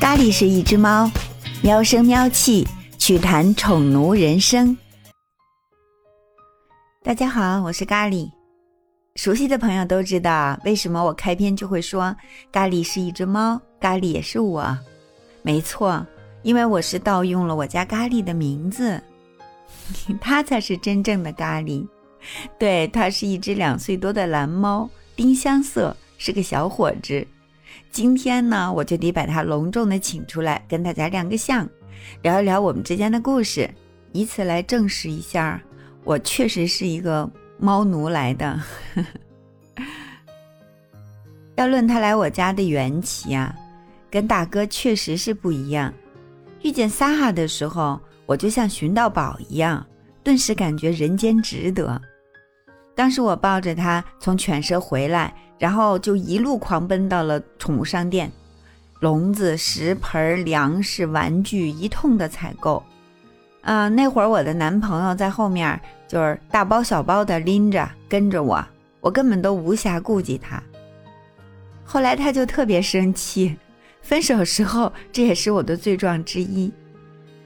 咖喱是一只猫，喵声喵气，趣谈宠奴人生。大家好，我是咖喱。熟悉的朋友都知道，为什么我开篇就会说咖喱是一只猫，咖喱也是我。没错，因为我是盗用了我家咖喱的名字，它才是真正的咖喱。对，它是一只两岁多的蓝猫，丁香色，是个小伙子。今天呢，我就得把它隆重的请出来，跟大家亮个相，聊一聊我们之间的故事，以此来证实一下，我确实是一个猫奴来的。要论他来我家的缘起啊，跟大哥确实是不一样。遇见撒哈的时候，我就像寻到宝一样，顿时感觉人间值得。当时我抱着它从犬舍回来。然后就一路狂奔到了宠物商店，笼子、食盆、粮食、玩具一通的采购。嗯，那会儿我的男朋友在后面，就是大包小包的拎着跟着我，我根本都无暇顾及他。后来他就特别生气，分手时候这也是我的罪状之一，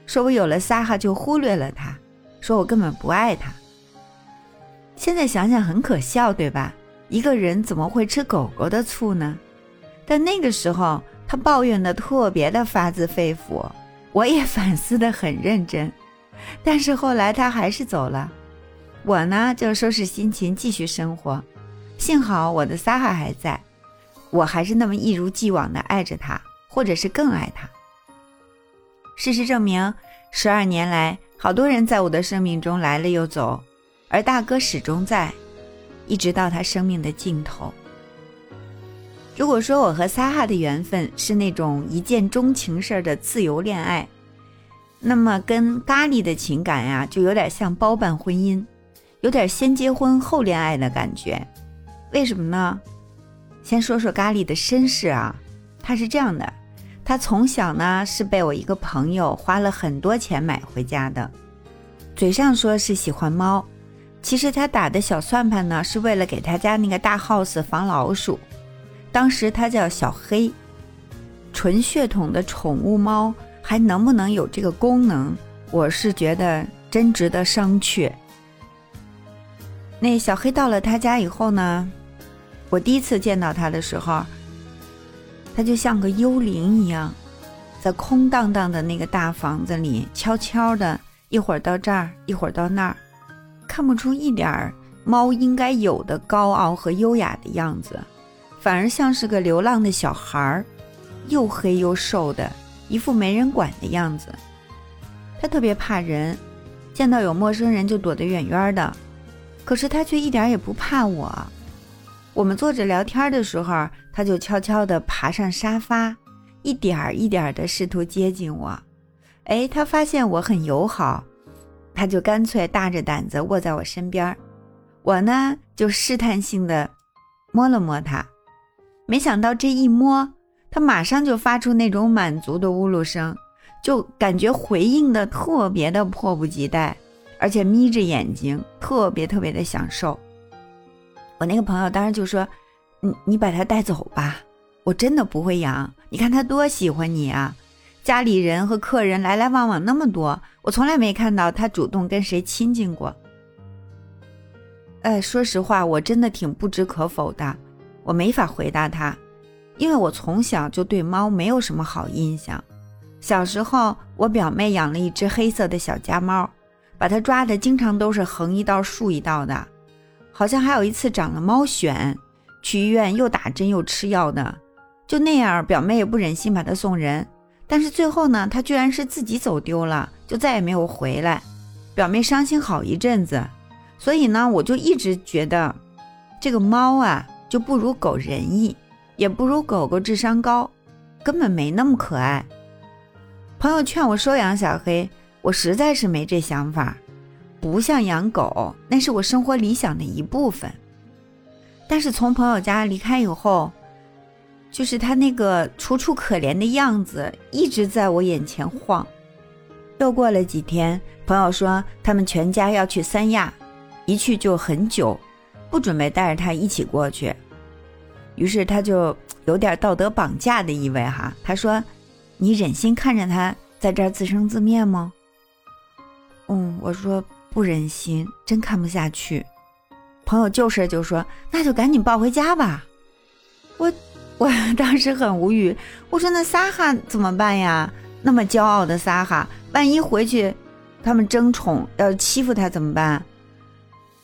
说我有了撒哈就忽略了他，说我根本不爱他。现在想想很可笑，对吧？一个人怎么会吃狗狗的醋呢？但那个时候他抱怨的特别的发自肺腑，我也反思的很认真。但是后来他还是走了，我呢就收拾心情继续生活。幸好我的撒哈还在，我还是那么一如既往的爱着他，或者是更爱他。事实证明，十二年来，好多人在我的生命中来了又走，而大哥始终在。一直到他生命的尽头。如果说我和撒哈的缘分是那种一见钟情式的自由恋爱，那么跟咖喱的情感呀，就有点像包办婚姻，有点先结婚后恋爱的感觉。为什么呢？先说说咖喱的身世啊，他是这样的，他从小呢是被我一个朋友花了很多钱买回家的，嘴上说是喜欢猫。其实他打的小算盘呢，是为了给他家那个大 house 防老鼠。当时他叫小黑，纯血统的宠物猫还能不能有这个功能？我是觉得真值得商榷。那小黑到了他家以后呢，我第一次见到他的时候，他就像个幽灵一样，在空荡荡的那个大房子里，悄悄的，一会儿到这儿，一会儿到那儿。看不出一点儿猫应该有的高傲和优雅的样子，反而像是个流浪的小孩儿，又黑又瘦的，一副没人管的样子。它特别怕人，见到有陌生人就躲得远远的。可是它却一点也不怕我。我们坐着聊天的时候，它就悄悄地爬上沙发，一点儿一点儿地试图接近我。哎，它发现我很友好。他就干脆大着胆子卧在我身边我呢就试探性的摸了摸他，没想到这一摸，他马上就发出那种满足的呜噜声，就感觉回应的特别的迫不及待，而且眯着眼睛，特别特别的享受。我那个朋友当时就说：“你你把它带走吧，我真的不会养，你看他多喜欢你啊。”家里人和客人来来往往那么多，我从来没看到他主动跟谁亲近过。哎，说实话，我真的挺不知可否的，我没法回答他，因为我从小就对猫没有什么好印象。小时候，我表妹养了一只黑色的小家猫，把它抓的经常都是横一道竖一道的，好像还有一次长了猫癣，去医院又打针又吃药的，就那样，表妹也不忍心把它送人。但是最后呢，他居然是自己走丢了，就再也没有回来。表妹伤心好一阵子，所以呢，我就一直觉得这个猫啊，就不如狗仁义，也不如狗狗智商高，根本没那么可爱。朋友劝我收养小黑，我实在是没这想法，不像养狗，那是我生活理想的一部分。但是从朋友家离开以后，就是他那个楚楚可怜的样子，一直在我眼前晃。又过了几天，朋友说他们全家要去三亚，一去就很久，不准备带着他一起过去。于是他就有点道德绑架的意味哈。他说：“你忍心看着他在这儿自生自灭吗？”嗯，我说不忍心，真看不下去。朋友就事就说：“那就赶紧抱回家吧。”我 我当时很无语，我说：“那撒哈怎么办呀？那么骄傲的撒哈，万一回去他们争宠要欺负他怎么办？”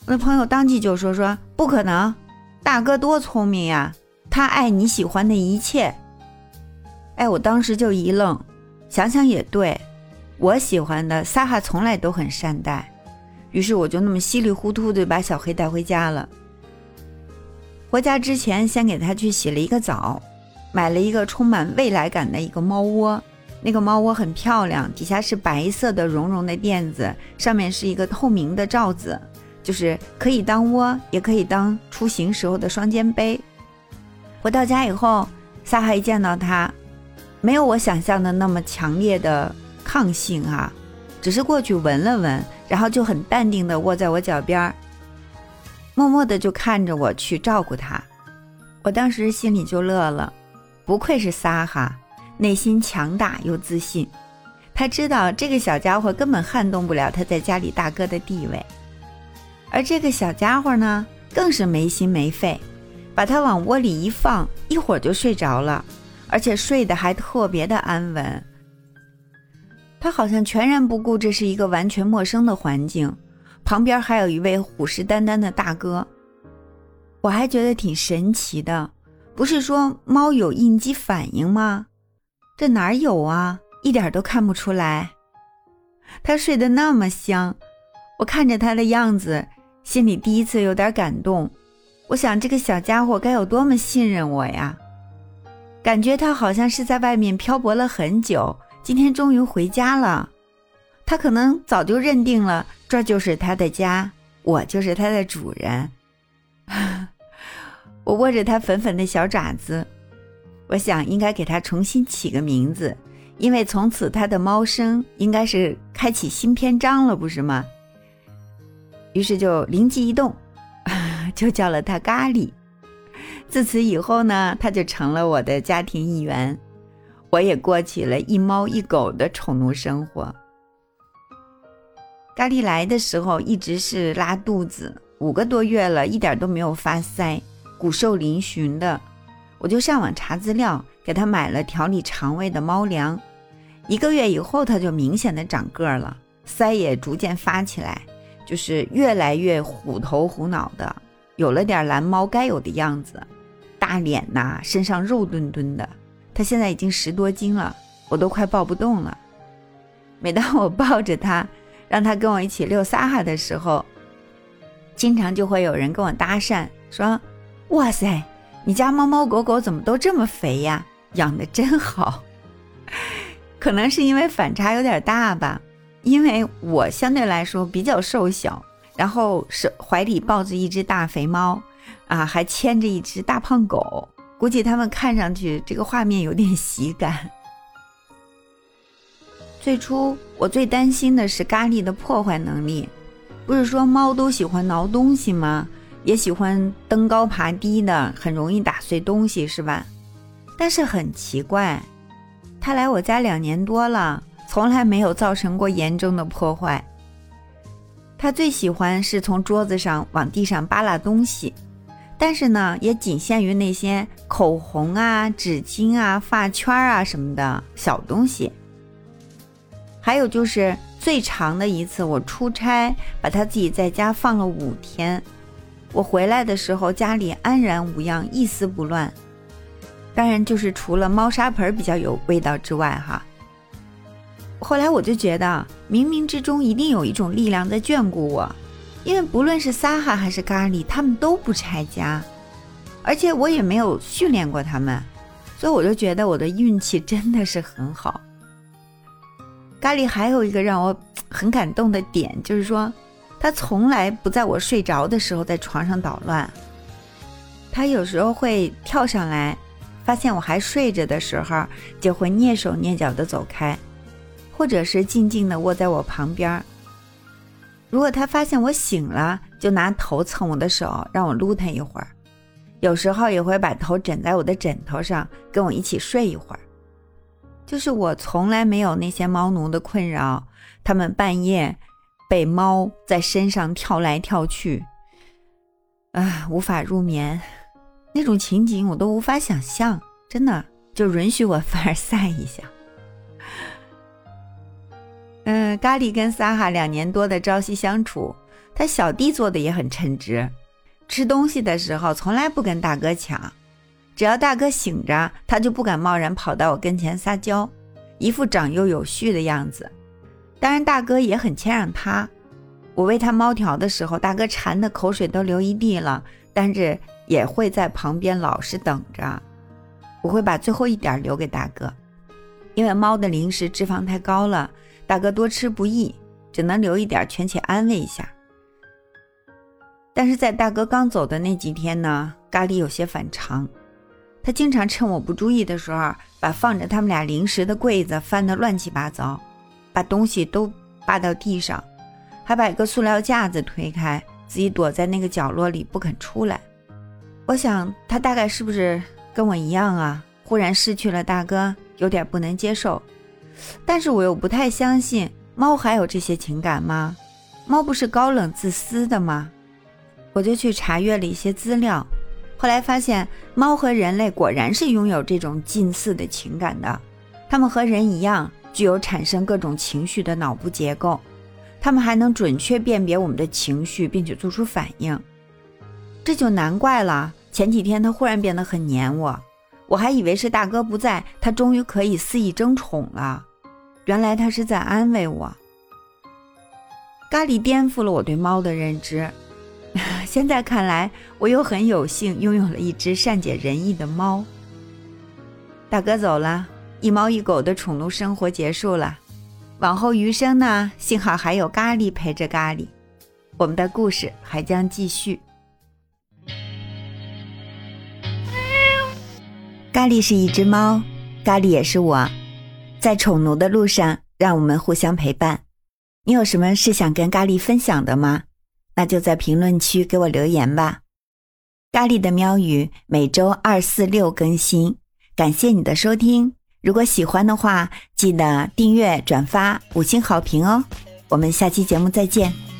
我的朋友当即就说：“说不可能，大哥多聪明呀，他爱你喜欢的一切。”哎，我当时就一愣，想想也对，我喜欢的撒哈从来都很善待，于是我就那么稀里糊涂的把小黑带回家了。回家之前，先给他去洗了一个澡，买了一个充满未来感的一个猫窝，那个猫窝很漂亮，底下是白色的绒绒的垫子，上面是一个透明的罩子。就是可以当窝，也可以当出行时候的双肩背。回到家以后，撒哈一见到它，没有我想象的那么强烈的抗性啊，只是过去闻了闻，然后就很淡定的卧在我脚边儿，默默的就看着我去照顾他。我当时心里就乐了，不愧是撒哈，内心强大又自信。他知道这个小家伙根本撼动不了他在家里大哥的地位。而这个小家伙呢，更是没心没肺，把他往窝里一放，一会儿就睡着了，而且睡得还特别的安稳。他好像全然不顾这是一个完全陌生的环境，旁边还有一位虎视眈眈的大哥。我还觉得挺神奇的，不是说猫有应激反应吗？这哪有啊，一点都看不出来。他睡得那么香，我看着他的样子。心里第一次有点感动，我想这个小家伙该有多么信任我呀！感觉他好像是在外面漂泊了很久，今天终于回家了。他可能早就认定了这就是他的家，我就是他的主人。我握着他粉粉的小爪子，我想应该给他重新起个名字，因为从此他的猫生应该是开启新篇章了，不是吗？于是就灵机一动，就叫了他咖喱。自此以后呢，他就成了我的家庭一员，我也过起了一猫一狗的宠物生活。咖喱来的时候一直是拉肚子，五个多月了，一点都没有发腮，骨瘦嶙峋的。我就上网查资料，给他买了调理肠胃的猫粮。一个月以后，他就明显的长个了，腮也逐渐发起来。就是越来越虎头虎脑的，有了点蓝猫该有的样子，大脸呐，身上肉墩墩的。它现在已经十多斤了，我都快抱不动了。每当我抱着它，让它跟我一起遛撒哈的时候，经常就会有人跟我搭讪，说：“哇塞，你家猫猫狗狗怎么都这么肥呀？养的真好。”可能是因为反差有点大吧。因为我相对来说比较瘦小，然后是怀里抱着一只大肥猫，啊，还牵着一只大胖狗，估计他们看上去这个画面有点喜感。最初我最担心的是咖喱的破坏能力，不是说猫都喜欢挠东西吗？也喜欢登高爬低的，很容易打碎东西，是吧？但是很奇怪，它来我家两年多了。从来没有造成过严重的破坏。他最喜欢是从桌子上往地上扒拉东西，但是呢，也仅限于那些口红啊、纸巾啊、发圈啊什么的小东西。还有就是最长的一次，我出差把他自己在家放了五天，我回来的时候家里安然无恙，一丝不乱。当然，就是除了猫砂盆比较有味道之外，哈。后来我就觉得，冥冥之中一定有一种力量在眷顾我，因为不论是撒哈还是咖喱，他们都不拆家，而且我也没有训练过他们，所以我就觉得我的运气真的是很好。咖喱还有一个让我很感动的点，就是说，他从来不在我睡着的时候在床上捣乱，他有时候会跳上来，发现我还睡着的时候，就会蹑手蹑脚的走开。或者是静静地卧在我旁边。如果他发现我醒了，就拿头蹭我的手，让我撸他一会儿。有时候也会把头枕在我的枕头上，跟我一起睡一会儿。就是我从来没有那些猫奴的困扰，他们半夜被猫在身上跳来跳去，啊，无法入眠，那种情景我都无法想象。真的，就允许我凡尔赛一下。嗯，咖喱跟萨哈两年多的朝夕相处，他小弟做的也很称职，吃东西的时候从来不跟大哥抢。只要大哥醒着，他就不敢贸然跑到我跟前撒娇，一副长幼有序的样子。当然，大哥也很谦让他。我喂他猫条的时候，大哥馋的口水都流一地了，但是也会在旁边老实等着。我会把最后一点留给大哥，因为猫的零食脂肪太高了，大哥多吃不易，只能留一点全且安慰一下。但是在大哥刚走的那几天呢，咖喱有些反常。他经常趁我不注意的时候，把放着他们俩零食的柜子翻得乱七八糟，把东西都扒到地上，还把一个塑料架子推开，自己躲在那个角落里不肯出来。我想他大概是不是跟我一样啊？忽然失去了大哥，有点不能接受。但是我又不太相信猫还有这些情感吗？猫不是高冷自私的吗？我就去查阅了一些资料。后来发现，猫和人类果然是拥有这种近似的情感的。它们和人一样，具有产生各种情绪的脑部结构。它们还能准确辨别我们的情绪，并且做出反应。这就难怪了。前几天它忽然变得很黏我，我还以为是大哥不在，它终于可以肆意争宠了。原来它是在安慰我。咖喱颠覆了我对猫的认知。现在看来，我又很有幸拥有了一只善解人意的猫。大哥走了，一猫一狗的宠奴生活结束了。往后余生呢？幸好还有咖喱陪着咖喱，我们的故事还将继续。咖喱是一只猫，咖喱也是我，在宠奴的路上，让我们互相陪伴。你有什么是想跟咖喱分享的吗？那就在评论区给我留言吧。咖喱的喵语每周二、四、六更新，感谢你的收听。如果喜欢的话，记得订阅、转发、五星好评哦。我们下期节目再见。